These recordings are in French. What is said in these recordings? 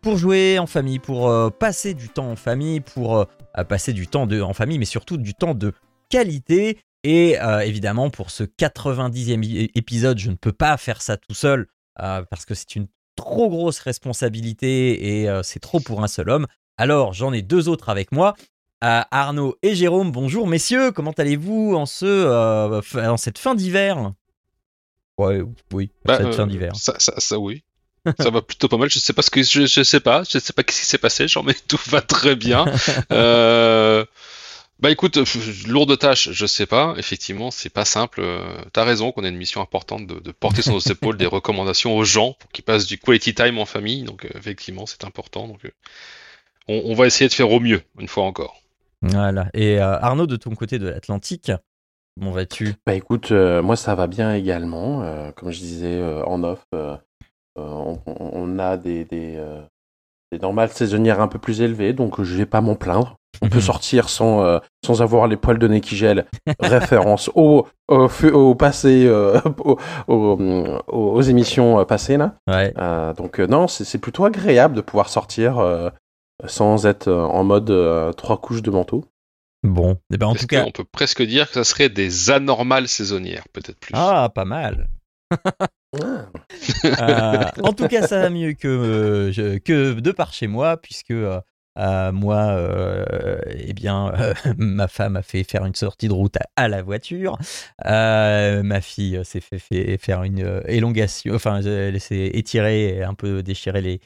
pour jouer en famille, pour euh, passer du temps en famille, pour euh, passer du temps de, en famille, mais surtout du temps de qualité. Et euh, évidemment, pour ce 90e épisode, je ne peux pas faire ça tout seul parce que c'est une trop grosse responsabilité et c'est trop pour un seul homme. Alors, j'en ai deux autres avec moi. Arnaud et Jérôme, bonjour messieurs, comment allez-vous en, ce, en cette fin d'hiver? Ouais, oui, bah, cette fin d'hiver. Ça, ça, ça, oui ça va plutôt pas mal. Je sais pas ce que je, je sais pas, je sais pas ce qui s'est passé. Genre, mais tout va très bien. euh, bah écoute, lourde tâche, je sais pas. Effectivement, c'est pas simple. T'as raison qu'on a une mission importante de, de porter sur nos épaules des recommandations aux gens pour qu'ils passent du quality time en famille. Donc euh, effectivement, c'est important. Donc euh, on, on, va essayer de faire au mieux une fois encore. Voilà. Et euh, Arnaud, de ton côté de l'Atlantique, comment vas-tu? Bah écoute, moi ça va bien également. comme je disais en off euh, on, a des, des, euh, des, normales saisonnières un peu plus élevées, donc je vais pas m'en plaindre. On peut sortir sans, euh, sans avoir les poils de nez qui gèlent. Référence au, au, au passé, aux, émissions passées là. Ouais. donc non, c'est plutôt agréable de pouvoir sortir sans être en mode trois couches de manteau. Bon, eh ben en tout cas, on peut presque dire que ça serait des anormales saisonnières, peut-être plus. Ah, pas mal. Euh, en tout cas, ça va mieux que, euh, de par chez moi, puisque euh, moi, eh bien, ma femme a fait faire une sortie de route à, la voiture. ma fille s'est fait, faire une élongation, enfin, elle s'est étirée et un peu déchiré les,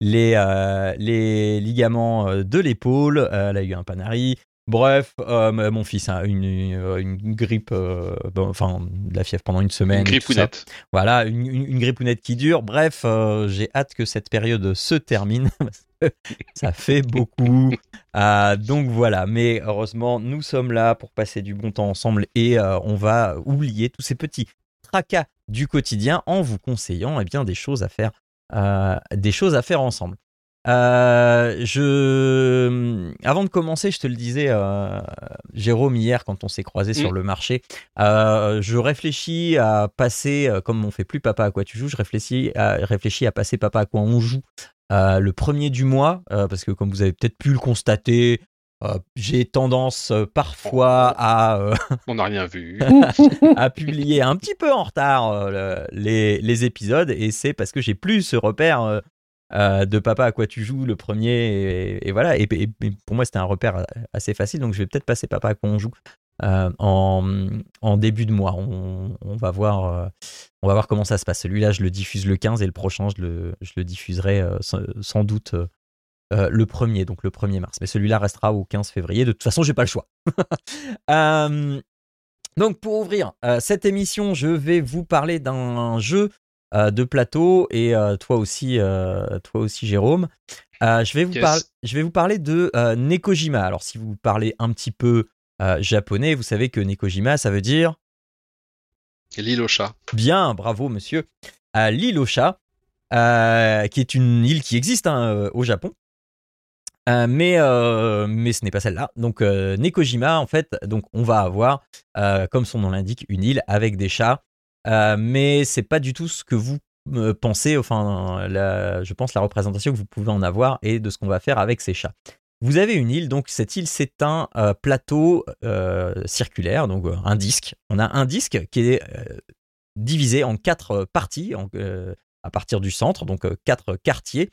les, les ligaments de l'épaule. Elle a eu un panari. Bref, euh, mon fils a une, une, grippe, euh, enfin de la fièvre pendant une semaine. Une grippounette. Voilà, une, une, grippounette qui dure. Bref, euh, j'ai hâte que cette période se termine. ça fait beaucoup. donc voilà, mais heureusement, nous sommes là pour passer du bon temps ensemble et on va oublier tous ces petits tracas du quotidien en vous conseillant eh bien, des choses à faire, des choses à faire ensemble. Euh, je... Avant de commencer, je te le disais, euh, Jérôme, hier, quand on s'est croisé sur mm. le marché, euh, je réfléchis à passer, comme on fait plus Papa à quoi tu joues, je réfléchis à, réfléchis à passer Papa à quoi on joue le premier du mois, parce que comme vous avez peut-être pu le constater, j'ai tendance parfois à. On n'a rien vu. à publier un petit peu en retard les, les, épisodes, et c'est parce que j'ai plus ce repère euh, de Papa à quoi tu joues, le premier, et, voilà. Et, pour moi, c'était un repère assez facile, donc je vais peut-être passer Papa à quoi on joue euh, en, début de mois. On, va voir, euh, on va voir comment ça se passe. Celui-là, je le diffuse le 15 et le prochain, je le, je le diffuserai sans, doute. le premier, donc le 1er mars. Mais celui-là restera au 15 février. De toute façon, j'ai pas le choix. donc, pour ouvrir cette émission, je vais vous parler d'un jeu de plateau et euh, toi aussi, euh, toi aussi Jérôme. je, vais vous je vais vous parler de Nekojima. Alors si vous parlez un petit peu japonais, vous savez que Nekojima, ça veut dire L'île au chat. Bien, bravo monsieur. L'île au chat, qui est une île qui existe hein, au Japon. mais, mais ce n'est pas celle-là. Donc Nekojima, en fait, donc on va avoir, comme son nom l'indique, une île avec des chats euh, mais c'est pas du tout ce que vous euh, pensez, enfin, je pense la représentation que vous pouvez en avoir et de ce qu'on va faire avec ces chats. Vous avez une île, donc cette île c'est un euh, plateau circulaire, donc un disque. On a un disque qui est divisé en quatre parties à partir du centre, donc quatre quartiers.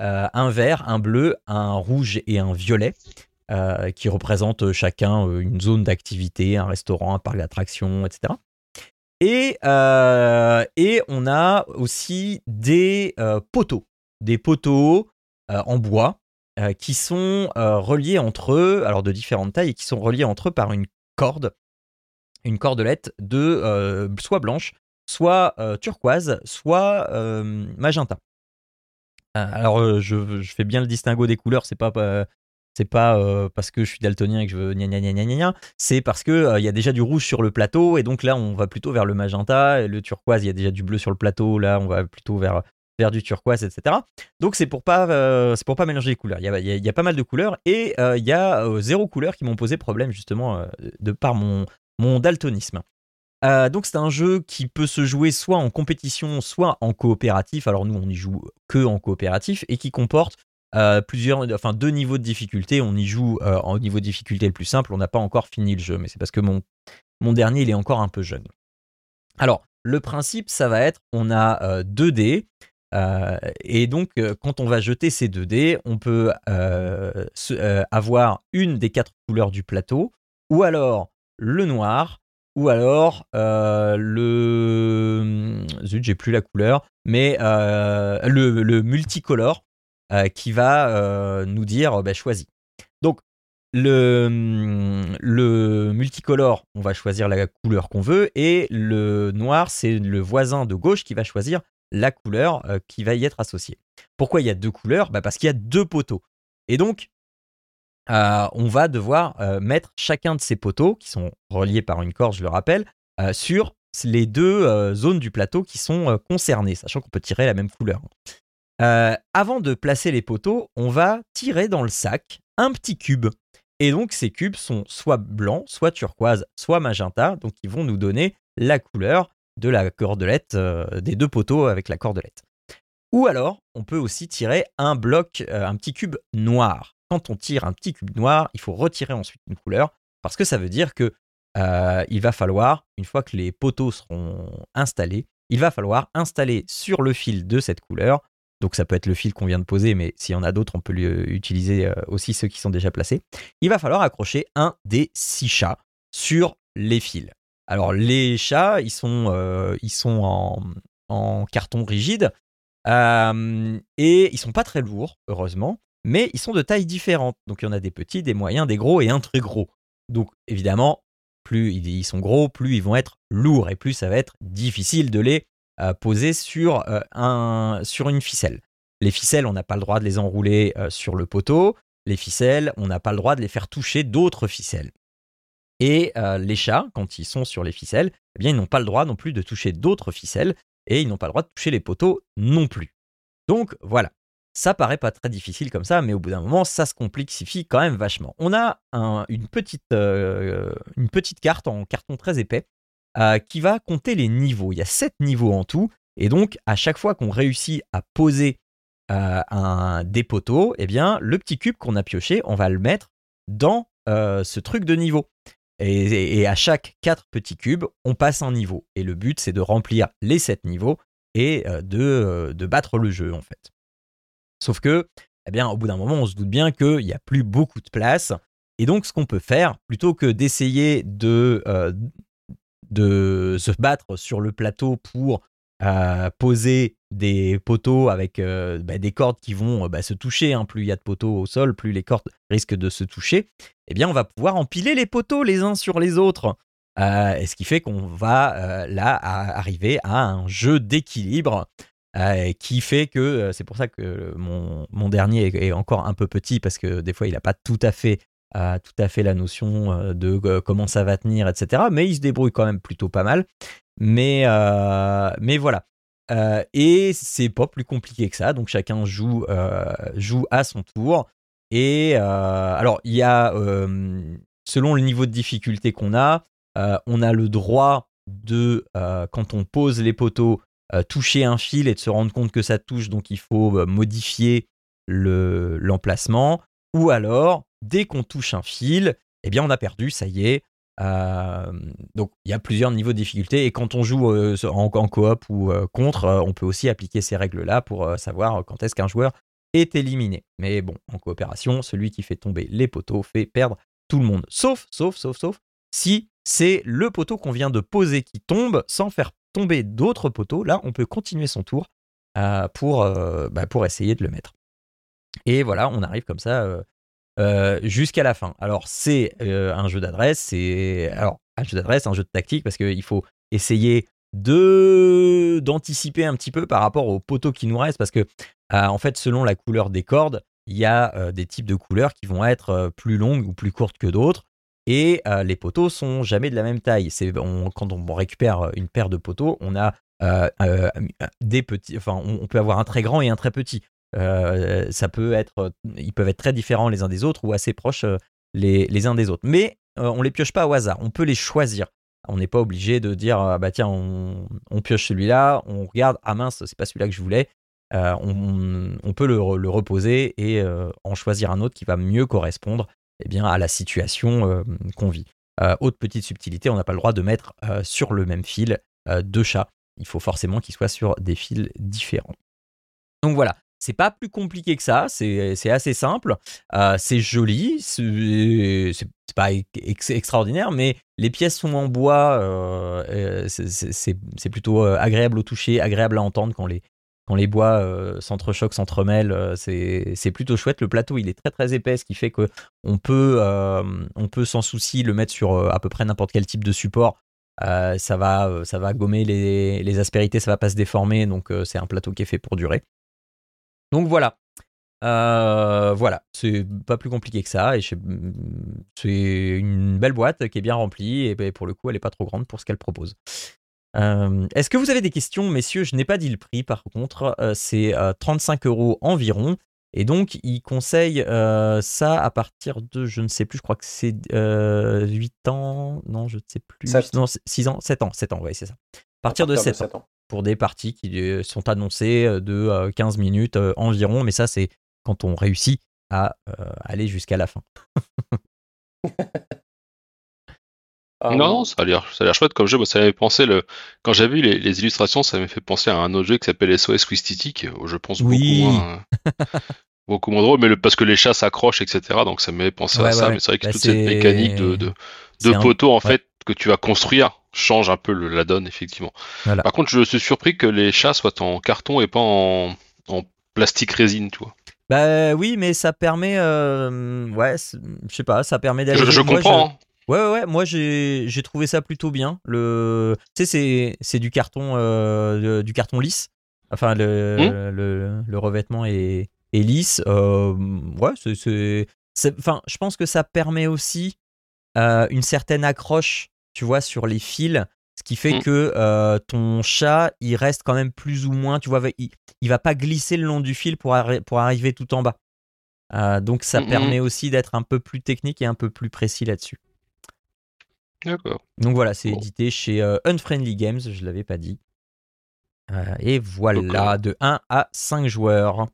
un vert, un bleu, un rouge et un violet. qui représentent chacun une zone d'activité, un restaurant, un parc d'attractions, etc. Et, euh, et on a aussi des euh, poteaux, des poteaux euh, en bois qui sont reliés entre eux, alors de différentes tailles, et qui sont reliés entre eux par une corde, une cordelette de soit blanche, soit turquoise, soit magenta. Alors je, je, fais bien le distinguo des couleurs, c'est pas C'est pas euh, parce que je suis daltonien et que je veux gna gna gna gna gna. C'est parce que euh, il y a déjà du rouge sur le plateau et donc là on va plutôt vers le magenta et le turquoise. Il y a déjà du bleu sur le plateau. Là on va plutôt vers vers du turquoise, etc. Donc c'est pour pas pour pas mélanger les couleurs. Il y a, pas mal de couleurs et il y a zéro couleur qui m'ont posé problème justement de par mon daltonisme. Euh, donc c'est un jeu qui peut se jouer soit en compétition, soit en coopératif. Alors nous on y joue que en coopératif et qui comporte euh, plusieurs, enfin deux niveaux de difficulté. On y joue euh, en niveau de difficulté le plus simple. On n'a pas encore fini le jeu, mais c'est parce que mon dernier il est encore un peu jeune. Alors le principe ça va être, on a deux dés. et donc, quand on va jeter ces deux dés, on peut avoir une des quatre couleurs du plateau, ou alors le noir, ou alors euh, le zut j'ai plus la couleur mais euh, le, multicolore euh, qui va nous dire bah, choisis. Donc le, le multicolore on va choisir la couleur qu'on veut et le noir c'est le voisin de gauche qui va choisir la couleur qui va y être associée. Pourquoi il y a deux couleurs? Bah, parce qu'il y a deux poteaux. Et donc euh, on va devoir euh, mettre chacun de ces poteaux, qui sont reliés par une corde, je le rappelle, euh, sur les deux zones du plateau qui sont concernées, sachant qu'on peut tirer la même couleur. Avant de placer les poteaux, on va tirer dans le sac un petit cube. Et donc ces cubes sont soit blancs, soit turquoise, soit magenta, donc ils vont nous donner la couleur de la cordelette, des deux poteaux avec la cordelette. Ou alors, on peut aussi tirer un bloc, un petit cube noir quand on tire un petit cube noir, il faut retirer ensuite une couleur parce que ça veut dire que euh, il va falloir, une fois que les poteaux seront installés, il va falloir installer sur le fil de cette couleur. Donc ça peut être le fil qu'on vient de poser, mais s'il y en a d'autres, on peut utiliser euh, aussi ceux qui sont déjà placés. Il va falloir accrocher un des six chats sur les fils. Alors les chats, ils sont, euh, ils sont en, carton rigide et ils sont pas très lourds, heureusement mais ils sont de tailles différentes. Donc il y en a des petits, des moyens, des gros et un très gros. Donc évidemment, plus ils sont gros, plus ils vont être lourds et plus ça va être difficile de les euh, poser sur, euh, sur une ficelle. Les ficelles, on n'a pas le droit de les enrouler euh, sur le poteau. Les ficelles, on n'a pas le droit de les faire toucher d'autres ficelles. Et les chats, quand ils sont sur les ficelles, eh bien, ils n'ont pas le droit non plus de toucher d'autres ficelles et ils n'ont pas le droit de toucher les poteaux non plus. Donc voilà, ça paraît pas très difficile comme ça, mais au bout d'un moment, ça se complexifie quand même vachement. On a une petite carte en carton très épais euh, qui va compter les niveaux. Il y a 7 niveaux en tout, et donc à chaque fois qu'on réussit à poser euh, un, des poteaux, eh bien, le petit cube qu'on a pioché, on va le mettre dans ce truc de niveau. Et, à chaque 4 petits cubes, on passe un niveau. Et le but, c'est de remplir les 7 niveaux et de, battre le jeu, en fait. Sauf que, eh bien, au bout d'un moment, on se doute bien qu'il n'y a plus beaucoup de place. Et donc, ce qu'on peut faire, plutôt que d'essayer de, euh, de se battre sur le plateau pour euh, poser des poteaux avec euh, bah, des cordes qui vont bah, se toucher, hein. plus il y a de poteaux au sol, plus les cordes risquent de se toucher, eh bien, on va pouvoir empiler les poteaux les uns sur les autres. et ce qui fait qu'on va là arriver à un jeu d'équilibre euh, qui fait que euh, c'est pour ça que mon, mon dernier est, encore un peu petit parce que des fois il n'a pas tout à fait euh, tout à fait la notion de comment ça va tenir, etc. Mais il se débrouille quand même plutôt pas mal. Mais, mais voilà. et c'est pas plus compliqué que ça. Donc chacun joue, joue à son tour. Et alors, il y a, selon le niveau de difficulté qu'on a, on a le droit de, quand on pose les poteaux, euh, toucher un fil et de se rendre compte que ça touche, donc il faut euh, modifier l'emplacement. ou alors, dès qu'on touche un fil, eh bien on a perdu, ça y est. Euh, donc il y a plusieurs niveaux de difficulté et quand on joue en, coop ou contre, on peut aussi appliquer ces règles-là pour savoir quand est-ce qu'un joueur est éliminé. Mais bon, en coopération, celui qui fait tomber les poteaux fait perdre tout le monde. Sauf, sauf, sauf, sauf, si c'est le poteau qu'on vient de poser qui tombe sans faire tomber d'autres poteaux, là, on peut continuer son tour euh, euh, bah, pour essayer de le mettre. Et voilà, on arrive comme ça euh, jusqu'à la fin. Alors, c'est un jeu d'adresse, c'est un jeu d'adresse, un jeu de tactique, parce qu'il faut essayer d'anticiper un petit peu par rapport aux poteaux qui nous restent, parce que en fait, selon la couleur des cordes, il y a des types de couleurs qui vont être plus longues ou plus courtes que d'autres. Et les poteaux sont jamais de la même taille. Quand on récupère une paire de poteaux, on a des petits. Enfin, on, peut avoir un très grand et un très petit. Ça peut être, ils peuvent être très différents les uns des autres ou assez proches les, les uns des autres. Mais on les pioche pas au hasard. On peut les choisir. On n'est pas obligé de dire ah bah tiens on, pioche celui-là, on regarde ah mince c'est pas celui-là que je voulais. on, peut le, reposer et en choisir un autre qui va mieux correspondre eh bien, à la situation euh, qu'on vit. Euh, autre petite subtilité, on n'a pas le droit de mettre euh, sur le même fil deux chats. Il faut forcément qu'ils soient sur des fils différents. Donc voilà, c'est pas plus compliqué que ça, c'est assez simple, c'est joli, c'est pas extraordinaire, mais les pièces sont en bois, c'est plutôt agréable au toucher, agréable à entendre quand les, bois euh, s'entrechoquent, s'entremêlent, euh, c'est plutôt chouette. Le plateau, il est très très épais, ce qui fait euh, on peut sans souci le mettre sur à peu près n'importe quel type de support. ça, va, ça va gommer les, les, aspérités, ça va pas se déformer, donc c'est un plateau qui est fait pour durer. Donc voilà. voilà, c'est pas plus compliqué que ça, et c'est une belle boîte qui est bien remplie, et pour le coup, elle est pas trop grande pour ce qu'elle propose. Euh, est-ce que vous avez des questions, messieurs Je n'ai pas dit le prix, par contre, euh, c'est 35 euh, euros environ. Et donc, il conseille ça à partir de, je ne sais plus, je crois que c'est 8 ans, non, je ne sais plus. 6 ans, 7 ans, 7 ans, oui, c'est ça. À partir, de 7, ans, Pour des parties qui sont annoncées de 15 minutes environ, mais ça, c'est quand on réussit à aller jusqu'à la fin. Ah non, non, ça a l'air, ça a l'air chouette comme jeu. ça m'avait pensé le, quand j'ai vu les, illustrations, ça m'a fait penser à un autre jeu qui s'appelle SOS où je pense beaucoup moins, beaucoup moins drôle, mais le, parce que les chats s'accrochent, etc. Donc ça m'avait pensé à ça. Mais c'est vrai que bah, toute cette mécanique de, de, de poteau, en fait, que tu vas construire change un peu la donne, effectivement. Par contre, je suis surpris que les chats soient en carton et pas en, en plastique résine, tu vois. Bah oui, mais ça permet, euh, ouais, je sais pas, ça permet d'aller. Je, je comprends. Hein. Ouais, ouais, ouais, moi j'ai trouvé ça plutôt bien. Le, tu sais, c'est du carton, euh, du carton lisse. Enfin, le, mmh. le, le, revêtement est, est lisse. Euh, ouais, c'est. Enfin, je pense que ça permet aussi euh, une certaine accroche, tu vois, sur les fils. Ce qui fait mmh. que ton chat, il reste quand même plus ou moins, tu vois, il, il va pas glisser le long du fil pour, pour arriver tout en bas. donc ça mmh, permet aussi d'être un peu plus technique et un peu plus précis là-dessus. D'accord. Donc voilà, c'est édité chez euh, Unfriendly Games, je ne l'avais pas dit. Euh, et voilà, de 1 à 5 joueurs.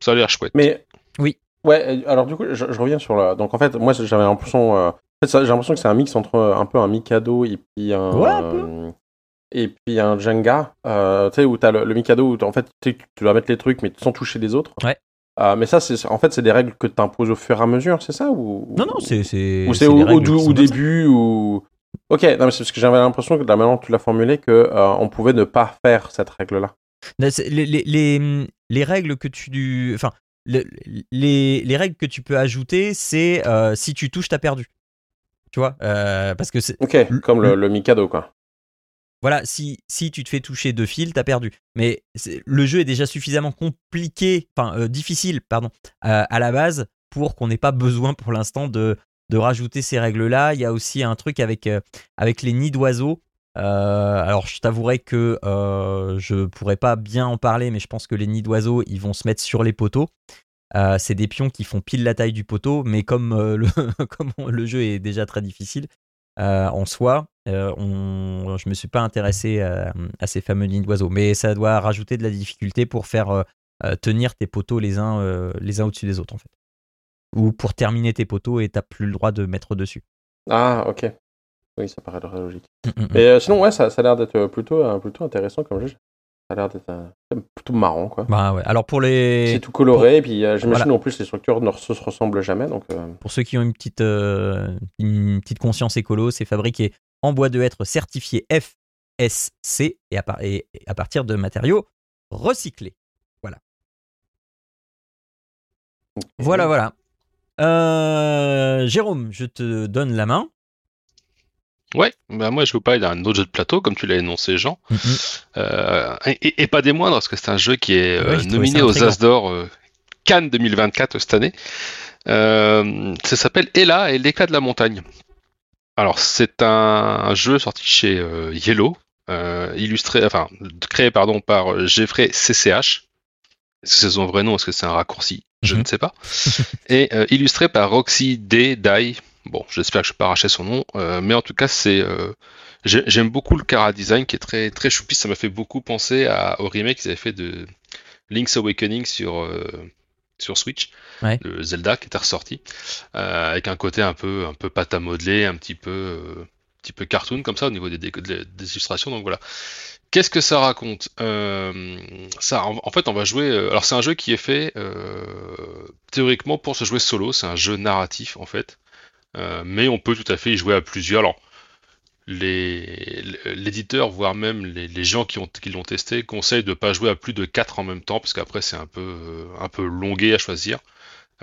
Ça a l'air chouette. Mais. Oui. Ouais, alors du coup, je, reviens sur la. Donc en fait, moi j'avais l'impression. Euh, en fait, j'ai l'impression que c'est un mix entre un peu un Mikado et puis un. Ouais, un peu. Et puis un Jenga, tu sais, où tu as le, le, Mikado où en fait tu dois mettre les trucs mais sans toucher les autres. Ouais. Ah, mais ça, c'est en fait, c'est des règles que tu imposes au fur et à mesure, c'est ça ou... Non, non, c'est. Ou c'est au, au, début ou. Ok, non, mais c'est parce que j'avais l'impression que la manière dont tu l'as formulé, que euh, on pouvait ne pas faire cette règle-là. Les, les, les, règles que tu. Enfin, les, les, règles que tu peux ajouter, c'est euh, si tu touches, t'as perdu. Tu vois euh, Parce que c'est. Ok, comme le, le Mikado, quoi. Voilà, si, si tu te fais toucher deux fils, t'as perdu. Mais le jeu est déjà suffisamment compliqué, enfin euh, difficile, pardon, à la base pour qu'on n'ait pas besoin pour l'instant de, de rajouter ces règles-là. Il y a aussi un truc avec, euh, avec les nids d'oiseaux. Euh, alors je t'avouerai que je pourrais pas bien en parler, mais je pense que les nids d'oiseaux, ils vont se mettre sur les poteaux. C'est des pions qui font pile la taille du poteau, mais comme, le, comme le jeu est déjà très difficile, euh, en soi, euh, on, je me suis pas intéressé à, ces fameux lignes d'oiseaux, mais ça doit rajouter de la difficulté pour faire euh, tenir tes poteaux les uns, les uns au-dessus des autres en fait. Ou pour terminer tes poteaux et t'as plus le droit de mettre dessus. Ah ok. Oui, ça paraît logique. Mm, mm, mm. Mais sinon, ouais, ça, ça a l'air d'être plutôt, plutôt intéressant comme jeu. Ça a l'air d'être plutôt marrant, quoi. Bah ouais. Alors pour les. C'est tout coloré, et puis euh, j'imagine en plus les structures ne se ressemblent jamais, donc. Euh. Pour ceux qui ont une petite, euh, une petite conscience écolo, c'est fabriqué en bois de hêtre certifié FSC et à, et à partir de matériaux recyclés. Voilà. Voilà, voilà. Jérôme, je te donne la main. Ouais, bah moi je vous parler d'un autre jeu de plateau, comme tu l'as énoncé, Jean. Mm-hmm. Euh, et, pas des moindres, parce que c'est un jeu qui est euh, nominé aux As d'Or euh, Cannes 2024 cette année. ça s'appelle Ella et l'éclat de la montagne. Alors c'est un, jeu sorti chez Yellow, illustré, enfin créé pardon par Jeffrey CCH. Est-ce que c'est son vrai nom? Est-ce que c'est un raccourci? Je mhm. ne sais pas. Et illustré par Roxy D. Dye. Bon, j'espère que je peux pas arracher son nom, mais en tout cas c'est J'aime beaucoup le Cara design qui est très très choupi. Ça m'a fait beaucoup penser à, au remake qu'ils avaient fait de Link's Awakening sur euh, sur Switch, le Zelda qui était ressorti, euh, avec un côté un peu un peu pâte à modeler, un petit peu euh, petit peu cartoon comme ça au niveau des, des, des illustrations. Donc voilà. Qu'est-ce que ça raconte? Ça, en, fait, on va jouer. alors, c'est un jeu qui est fait théoriquement pour se jouer solo. C'est un jeu narratif en fait, mais on peut tout à fait y jouer à plusieurs. Alors, l'éditeur, voire même les, gens qui l'ont testé, conseillent de ne pas jouer à plus de 4 en même temps, parce qu'après c'est un peu, euh, longué à choisir.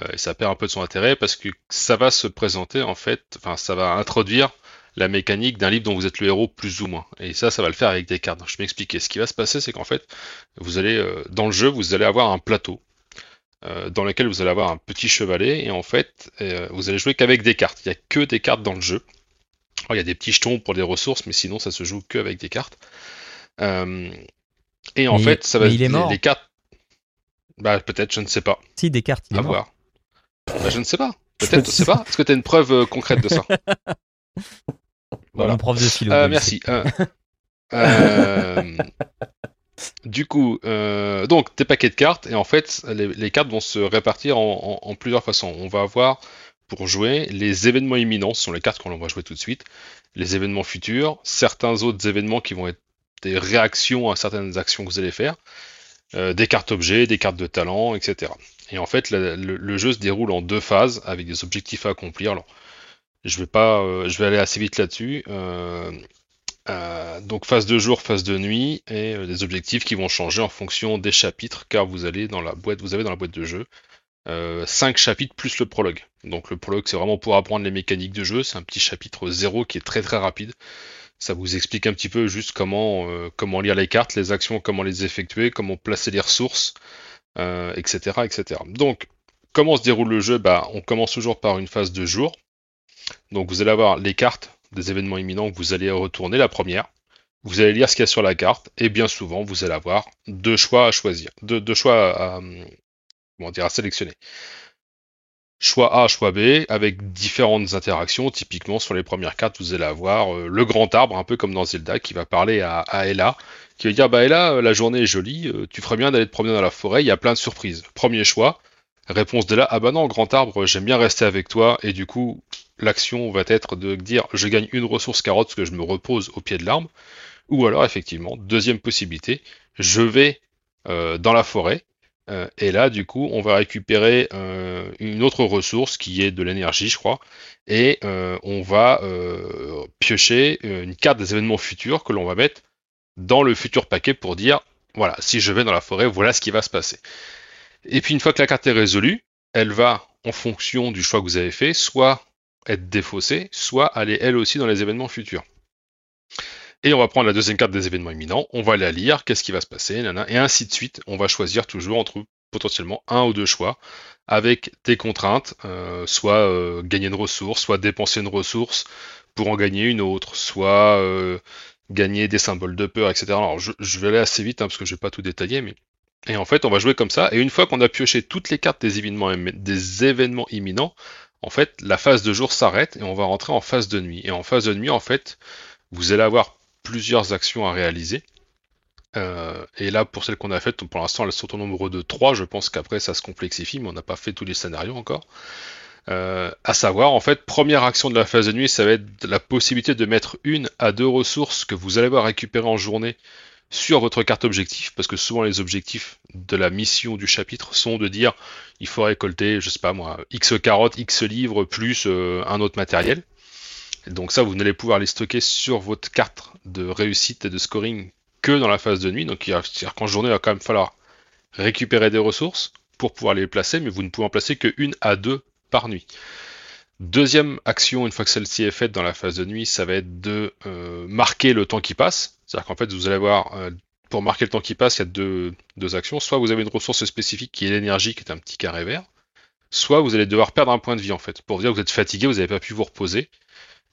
Euh, et ça perd un peu de son intérêt parce que ça va se présenter en fait, enfin ça va introduire la mécanique d'un livre dont vous êtes le héros plus ou moins. Et ça, ça va le faire avec des cartes. Je vais m'expliquer. Ce qui va se passer, c'est qu'en fait, vous allez euh, dans le jeu, vous allez avoir un plateau dans lequel vous allez avoir un petit chevalet et en fait, vous allez jouer qu'avec des cartes. Il n'y a que des cartes dans le jeu. Il y a des petits jetons pour des ressources, mais sinon ça se joue que avec des cartes. Euh, et en fait, ça va est mort. Les, cartes. Bah peut-être, je ne sais pas. Si des cartes, il à voir. Bah, je ne sais pas. Peut-être, je ne sais pas. Est-ce que tu as une preuve euh, concrète de ça voilà. Prof de philo. Euh, merci. du coup, donc des paquets de cartes et en fait, les, cartes vont se répartir en, plusieurs façons. On va avoir pour jouer. Les événements imminents, ce sont les cartes qu'on va jouer tout de suite. Les événements futurs, certains autres événements qui vont être des réactions à certaines actions que vous allez faire. Euh, des cartes objets, des cartes de talent, etc. Et en fait, le, jeu se déroule en deux phases avec des objectifs à accomplir. je vais pas, euh, je vais aller assez vite là-dessus. Euh, donc phase de jour, phase de nuit, et des objectifs qui vont changer en fonction des chapitres, car vous allez dans la boîte, vous avez dans la boîte de jeu 5 euh, chapitres plus le prologue. Donc le prologue c'est vraiment pour apprendre les mécaniques de jeu, c'est un petit chapitre 0 qui est très très rapide. Ça vous explique un petit peu juste comment, euh, lire les cartes, les actions, comment les effectuer, comment placer les ressources, etc., euh, etc. Donc comment se déroule le jeu? Bah, On commence toujours par une phase de jour. Donc vous allez avoir les cartes des événements imminents vous allez retourner la première. Vous allez lire ce qu'il y a sur la carte et bien souvent vous allez avoir deux choix à choisir, deux, choix à, comment dire, à sélectionner. Choix A, choix B, avec différentes interactions. Typiquement, sur les premières cartes, vous allez avoir euh, le grand arbre, un peu comme dans Zelda, qui va parler à, Ella, qui va dire Bah, Ella, euh, la journée est jolie, euh, tu ferais bien d'aller te promener dans la forêt, il y a plein de surprises. Premier choix. Réponse d'Ella Ah, bah non, grand arbre, j'aime bien rester avec toi, et du coup, l'action va être de dire Je gagne une ressource carotte parce que je me repose au pied de l'arbre. Ou alors, effectivement, deuxième possibilité, je vais dans la forêt, euh, et là, du coup, on va récupérer euh, une autre ressource qui est de l'énergie, je crois, et euh, on va piocher une carte des événements futurs que l'on va mettre dans le futur paquet pour dire, voilà, si je vais dans la forêt, voilà ce qui va se passer. Et puis une fois que la carte est résolue, elle va, en fonction du choix que vous avez fait, soit être défaussée, soit aller elle aussi dans les événements futurs. Et on va prendre la deuxième carte des événements imminents, on va la lire, qu'est-ce qui va se passer, et ainsi de suite. On va choisir toujours entre potentiellement un ou deux choix avec des contraintes, euh, soit euh, gagner une ressource, soit dépenser une ressource pour en gagner une autre, soit euh, gagner des symboles de peur, etc. Alors je, vais aller assez vite hein, parce que je vais pas tout détailler, mais et en fait on va jouer comme ça. Et une fois qu'on a pioché toutes les cartes des événements, imminents, en fait la phase de jour s'arrête et on va rentrer en phase de nuit. Et en phase de nuit, en fait, vous allez avoir plusieurs actions à réaliser. Euh, et là, pour celles qu'on a faites, pour l'instant, elles sont au nombre de 3. Je pense qu'après, ça se complexifie, mais on n'a pas fait tous les scénarios encore. Euh, à savoir, en fait, première action de la phase de nuit, ça va être la possibilité de mettre une à deux ressources que vous allez avoir récupérées en journée sur votre carte objectif, parce que souvent les objectifs de la mission du chapitre sont de dire il faut récolter, je sais pas moi, X carottes, X livres, plus euh, un autre matériel donc ça, vous n'allez pouvoir les stocker sur votre carte de réussite et de scoring que dans la phase de nuit. Donc c'est-à-dire qu'en journée, il va quand même falloir récupérer des ressources pour pouvoir les placer, mais vous ne pouvez en placer que une à deux par nuit. Deuxième action, une fois que celle-ci est faite dans la phase de nuit, ça va être de euh, marquer le temps qui passe. C'est-à-dire qu'en fait, vous allez avoir, euh, pour marquer le temps qui passe, il y a deux, actions. Soit vous avez une ressource spécifique qui est l'énergie, qui est un petit carré vert. Soit vous allez devoir perdre un point de vie en fait. Pour dire que vous êtes fatigué, vous n'avez pas pu vous reposer.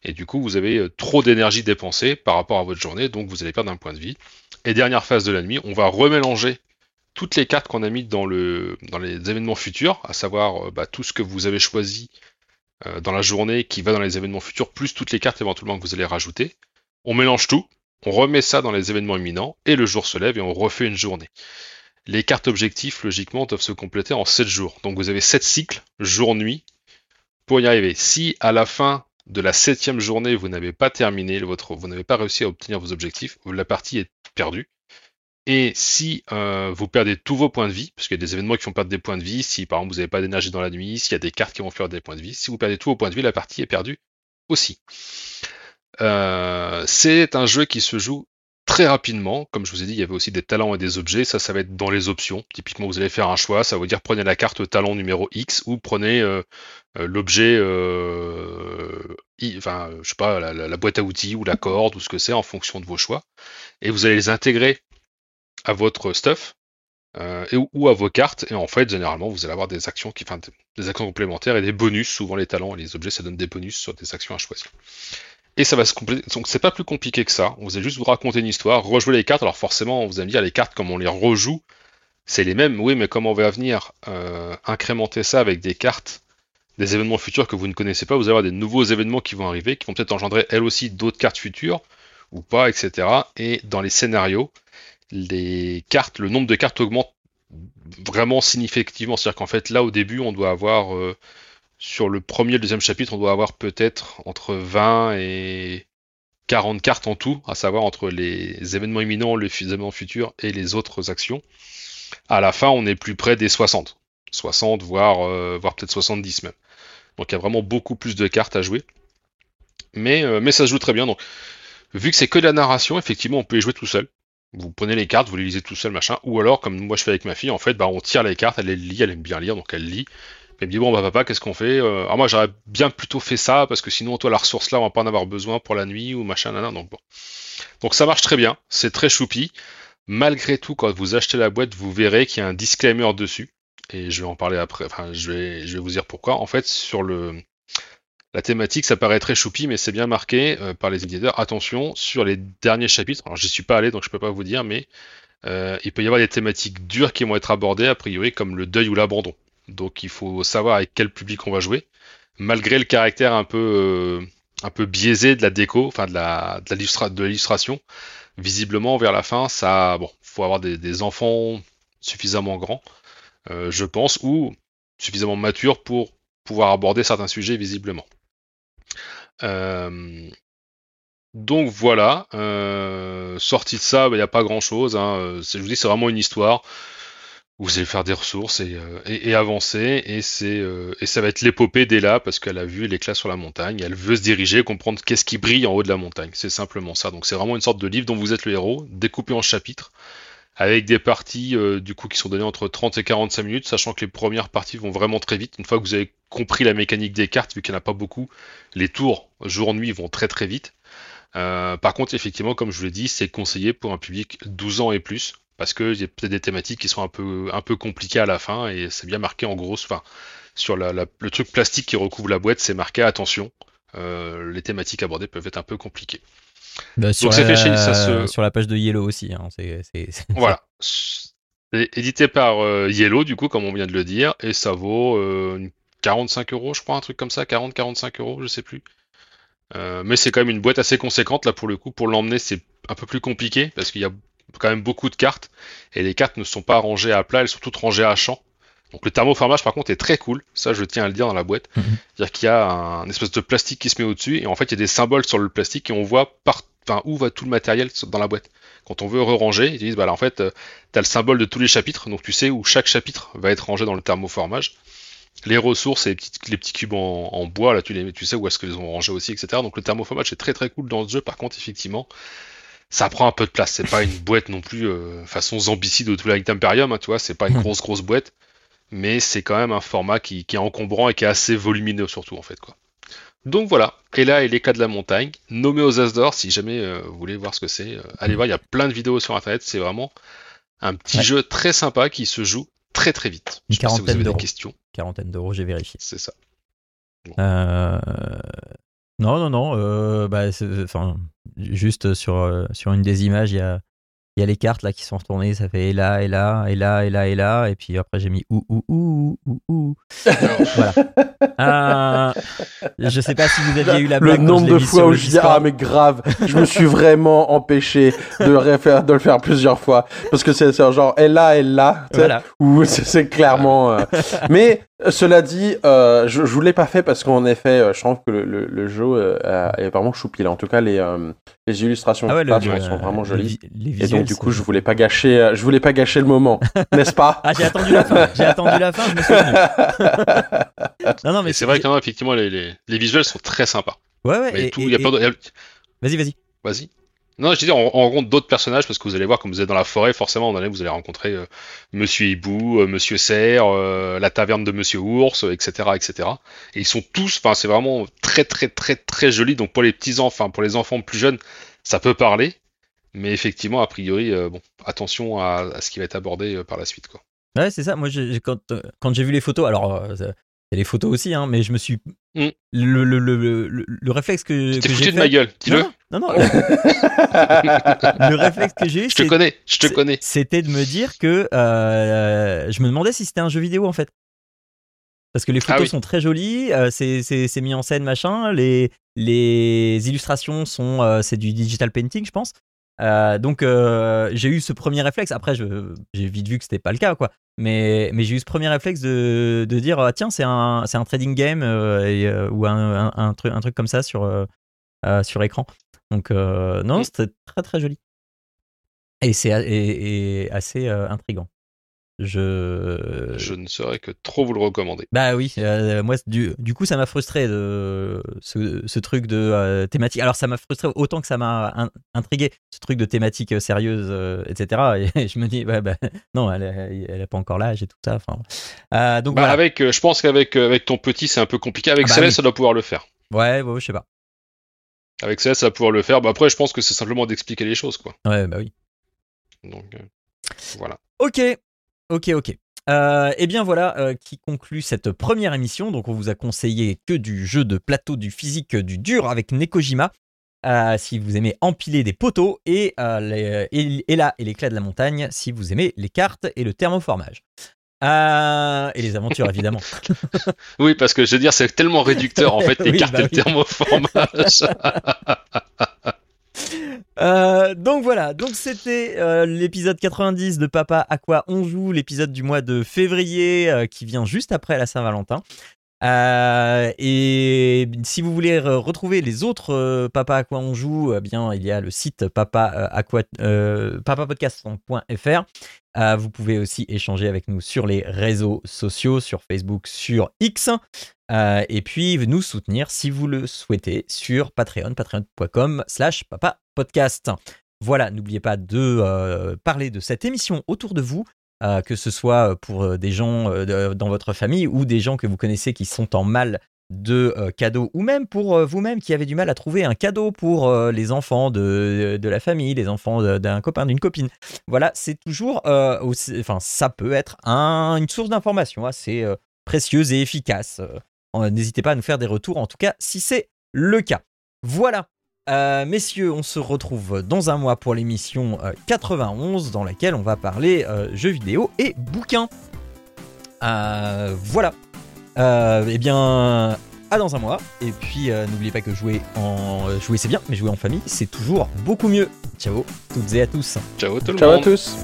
Et du coup, vous avez euh, trop d'énergie dépensée par rapport à votre journée, donc vous allez perdre un point de vie. Et dernière phase de la nuit, on va remélanger toutes les cartes qu'on a mises dans, le, dans les événements futurs, à savoir euh, bah, tout ce que vous avez choisi dans la journée qui va dans les événements futurs, plus toutes les cartes éventuellement que vous allez rajouter. On mélange tout, on remet ça dans les événements imminents, et le jour se lève et on refait une journée. Les cartes objectifs, logiquement, doivent se compléter en 7 jours. Donc vous avez 7 cycles, jour-nuit, pour y arriver. Si à la fin de la septième journée, vous n'avez pas terminé vous n'avez pas réussi à obtenir vos objectifs, la partie est perdue. Et si euh, vous perdez tous vos points de vie, parce qu'il y a des événements qui font perdre des points de vie, si par exemple vous n'avez pas d'énergie dans la nuit, s'il y a des cartes qui vont faire des points de vie, si vous perdez tous vos points de vie, la partie est perdue aussi. Euh, c'est un jeu qui se joue très rapidement. Comme je vous ai dit, il y avait aussi des talents et des objets. Ça, ça va être dans les options. Typiquement, vous allez faire un choix. Ça vous dire prenez la carte talent numéro X ou prenez euh, euh, l'objet, euh, enfin, je sais pas, la, boîte à outils ou la corde ou ce que c'est en fonction de vos choix. Et vous allez les intégrer à votre stuff. ou à vos cartes et en fait généralement vous allez avoir des actions complémentaires et des bonus souvent les talents et les objets ça donne des bonus sur des actions à choisir et ça va se compléter. Donc c'est pas plus compliqué que ça. Vous allez juste vous raconter une histoire, rejouer les cartes. Alors forcément, vous allez me dire les cartes, comme on les rejoue, c'est les mêmes. Oui, mais comment on va venir euh, incrémenter ça avec des cartes, des événements futurs que vous ne connaissez pas? Vous allez avoir des nouveaux événements qui vont arriver, qui vont peut-être engendrer elles aussi d'autres cartes futures ou pas, etc. Et dans les scénarios, les cartes, le nombre de cartes augmente vraiment significativement. C'est-à-dire qu'en fait, là au début, on doit avoir euh, sur le premier et le deuxième chapitre, on doit avoir peut-être entre 20 et 40 cartes en tout, à savoir entre les événements imminents, les événements futurs et les autres actions. À la fin, on est plus près des 60. 60, voire, euh, voire peut-être 70 même. Donc il y a vraiment beaucoup plus de cartes à jouer. Mais, euh, mais ça se joue très bien. Donc, vu que c'est que de la narration, effectivement, on peut y jouer tout seul. Vous prenez les cartes, vous les lisez tout seul, machin. Ou alors, comme moi je fais avec ma fille, en fait, bah, on tire les cartes, elle les lit, elle aime bien lire, donc elle lit. Elle me dit bon bah papa qu'est-ce qu'on fait euh, Alors moi j'aurais bien plutôt fait ça parce que sinon toi la ressource là on va pas en avoir besoin pour la nuit ou machin nan, donc bon. Donc ça marche très bien, c'est très choupi. Malgré tout quand vous achetez la boîte vous verrez qu'il y a un disclaimer dessus et je vais en parler après. Enfin je vais vous dire pourquoi. En fait sur le la thématique, ça paraît très choupi, mais c'est bien marqué euh, par les éditeurs. Attention, sur les derniers chapitres, alors j'y suis pas allé, donc je peux pas vous dire, mais euh, il peut y avoir des thématiques dures qui vont être abordées, a priori, comme le deuil ou l'abandon. Donc il faut savoir avec quel public on va jouer, malgré le caractère un peu, euh, biaisé de la déco, enfin de l'illustration. Visiblement, vers la fin, ça, bon, faut avoir des, enfants suffisamment grands, euh, je pense, ou suffisamment matures pour pouvoir aborder certains sujets visiblement. Euh, donc voilà, sorti de ça, il n'y a pas grand chose. Hein. Je vous dis, c'est vraiment une histoire vous allez faire des ressources et, euh, avancer, euh, et ça va être l'épopée d'Ella, parce qu'elle a vu l'éclat sur la montagne, elle veut se diriger, comprendre qu'est-ce qui brille en haut de la montagne, c'est simplement ça. Donc c'est vraiment une sorte de livre dont vous êtes le héros, découpé en chapitres, avec des parties euh, du coup qui sont données entre 30 et 45 minutes, sachant que les premières parties vont vraiment très vite. Une fois que vous avez compris la mécanique des cartes, vu qu'il n'y en a pas beaucoup, les tours jour-nuit vont très très vite. par contre, effectivement, comme je vous l'ai dit, c'est conseillé pour un public 12 ans et plus, parce qu'il y a peut-être des thématiques qui sont un peu, un peu compliquées à la fin, et c'est bien marqué en gros, enfin, sur le truc plastique qui recouvre la boîte, c'est marqué attention, euh, les thématiques abordées peuvent être un peu compliquées. Bah, sur, la, sur la page de Yellow aussi. Hein, voilà. édité par euh, Yellow, du coup, comme on vient de le dire, et ça vaut 45 euh, euros, je crois, un truc comme ça, 40-45 euros, je sais plus. mais c'est quand même une boîte assez conséquente, là, pour le coup, pour l'emmener, c'est un peu plus compliqué, parce qu'il y a quand même beaucoup de cartes, et les cartes ne sont pas rangées à plat, elles sont toutes rangées à champ. Donc le thermoformage par contre est très cool, ça je tiens à le dire dans la boîte. Mhm. C'est-à-dire qu'il y a un espèce de plastique qui se met au-dessus, et en fait il y a des symboles sur le plastique, et on voit par... enfin, où va tout le matériel dans la boîte. Quand on veut re-ranger, ils disent, bah là, en fait, euh, tu as le symbole de tous les chapitres, donc tu sais où chaque chapitre va être rangé dans le thermoformage. Les ressources et les petits, les petits cubes en, bois, là tu, les, tu sais où est-ce qu'ils ont rangé aussi, etc. Donc le thermoformage est très très cool dans ce jeu, par contre effectivement, ça prend un peu de place. C'est pas une boîte non plus euh, façon zombicide ou Twilight Imperium, hein, tu vois, c'est pas une hmm. grosse grosse boîte, mais c'est quand même un format qui, est encombrant et qui est assez volumineux surtout en fait quoi. Donc voilà, et là, et les cas de la montagne, nommé aux As d'or, si jamais euh, vous voulez voir ce que c'est, euh, allez voir, il y a plein de vidéos sur internet, c'est vraiment un petit Ouais. jeu très sympa qui se joue très très vite. Je pas si vous quarantaine avez des questions, Quarantaine d'euros, j'ai vérifié. c'est ça. Euh, Non, non, non. euh, bah, c'est- enfin, juste sur, euh, sur une des images, il y a, il y a les cartes là qui sont retournées. Ça fait et là, et là, et là, et là, et là. Et puis après, j'ai mis ou, ou, ou, ou, ou. Voilà. Euh, je sais pas si vous aviez eu la Le blague. quand nombre de fois où le je dis ah mais grave, je me suis vraiment empêché de le refaire, de le faire plusieurs fois parce que c'est genre elle là, elle là, Voilà. où c'est- clairement. euh, Mais cela dit, euh, je, je vous l'ai pas fait parce qu'en effet, euh, je trouve que le, le, le jeu euh, est vraiment choupi. là. En tout cas, les euh, les illustrations Ah ouais, le- sont vraiment jolies. les Et donc du coup, je voulais pas gâcher, euh, je voulais pas gâcher le moment, n'est-ce pas? Ah, j'ai attendu la fin. J'ai attendu la fin. Je me suis. Non, non, mais c'est vrai que non, effectivement, les, les, les visuels sont très sympas. Ouais, ouais. Mais et- tout, et- il y a et- pas de- Vas-y, vas-y. Vas-y. Non, je dis, on, on rencontre d'autres personnages parce que vous allez voir, comme vous êtes dans la forêt, forcément, vous allez rencontrer euh, Monsieur Hibou, euh, Monsieur Cerf, euh, la taverne de Monsieur Ours, etc., etc. Et ils sont tous, enfin, c'est vraiment très, très, très, très joli. Donc pour les petits enfants, pour les enfants plus jeunes, ça peut parler, mais effectivement, a priori, bon, attention à, ce qui va être abordé par la suite, quoi. Ouais, c'est ça. Moi, quand, j'ai vu les photos, alors, a les photos aussi, hein, mais je me suis. Mm. Le, le, le, le, le- le réflexe que, que j'ai de fait. ma gueule, dis-le. Non, non, non, le réflexe que j'ai eu, Je te connais, je te connais. c'était de me dire que euh, je me demandais si c'était un jeu vidéo en fait. Parce que les photos Ah oui. sont très jolies, euh, c'est mis en scène machin, les, les illustrations sont euh, c'est du digital painting je pense. Euh, donc euh, j'ai eu ce premier réflexe. Après j'ai vite vu que c'était pas le cas quoi. Mais, mais j'ai eu ce premier réflexe de, de dire ah, tiens c'est un trading game euh, et, ou un, un, un truc un truc comme ça sur sur écran. Donc non c'était très très joli. Et c'est a- et, et assez intrigant. Je... Je ne saurais que trop vous le recommander. Bah oui, euh, moi du, du coup ça m'a frustré de ce, ce truc de euh, thématique. Alors ça m'a frustré autant que ça m'a in- intrigué, ce truc de thématique euh, sérieuse, euh, etc. Et je me dis, ouais, bah, non, elle, elle a pas encore l'âge et tout ça. Enfin, donc Bah, voilà. avec, je pense qu'avec avec ton petit, c'est un peu compliqué. Avec Ah bah Céleste, oui. ça doit pouvoir le faire. Ouais, ouais, je sais pas. Avec Céleste, ça va pouvoir le faire. Bah, après, je pense que c'est simplement d'expliquer les choses, quoi. Ouais, bah oui. Donc, voilà. Ok, ok, ok. Euh, et bien voilà euh, qui conclut cette première émission. Donc on vous a conseillé que du jeu de plateau, du physique, du dur avec Nekojima. Euh, si vous aimez empiler des poteaux et, euh, les, et, et là et l'éclat de la montagne si vous aimez les cartes et le thermoformage. Euh, et les aventures évidemment. Oui, parce que je veux dire, c'est tellement réducteur, en fait, les Oui, cartes bah et le oui. thermoformage. Euh, donc voilà, donc c'était euh, l'épisode 90 de Papa à quoi on joue, l'épisode du mois de février euh, qui vient juste après la Saint-Valentin. Et si vous voulez re- retrouver les autres Papa à quoi on joue, eh bien il y a le site papa à quoi papapodcast.fr. Vous pouvez aussi échanger avec nous sur les réseaux sociaux, sur Facebook, sur X. Et puis nous soutenir si vous le souhaitez sur Patreon, patreon.com slash papapodcast. Voilà, n'oubliez pas de euh, parler de cette émission autour de vous, euh, que ce soit pour euh, des gens dans votre famille ou des gens que vous connaissez qui sont en mal de cadeaux, ou même pour vous-même qui avez du mal à trouver un cadeau pour les enfants de, de la famille, les enfants d'un copain, d'une copine. Voilà, c'est toujours, enfin, ça peut être un- une source d'information assez précieuse et efficace. N'hésitez pas à nous faire des retours, en tout cas, si c'est le cas. Voilà. Euh, messieurs, on se retrouve dans un mois pour l'émission euh, 91 dans laquelle on va parler euh, jeux vidéo et bouquins. Euh, voilà. Euh, eh bien, à dans un mois. Et puis, euh, n'oubliez pas que jouer en euh, jouer c'est bien, mais jouer en famille c'est toujours beaucoup mieux. Ciao toutes et à tous. Ciao tout le Ciao à tous.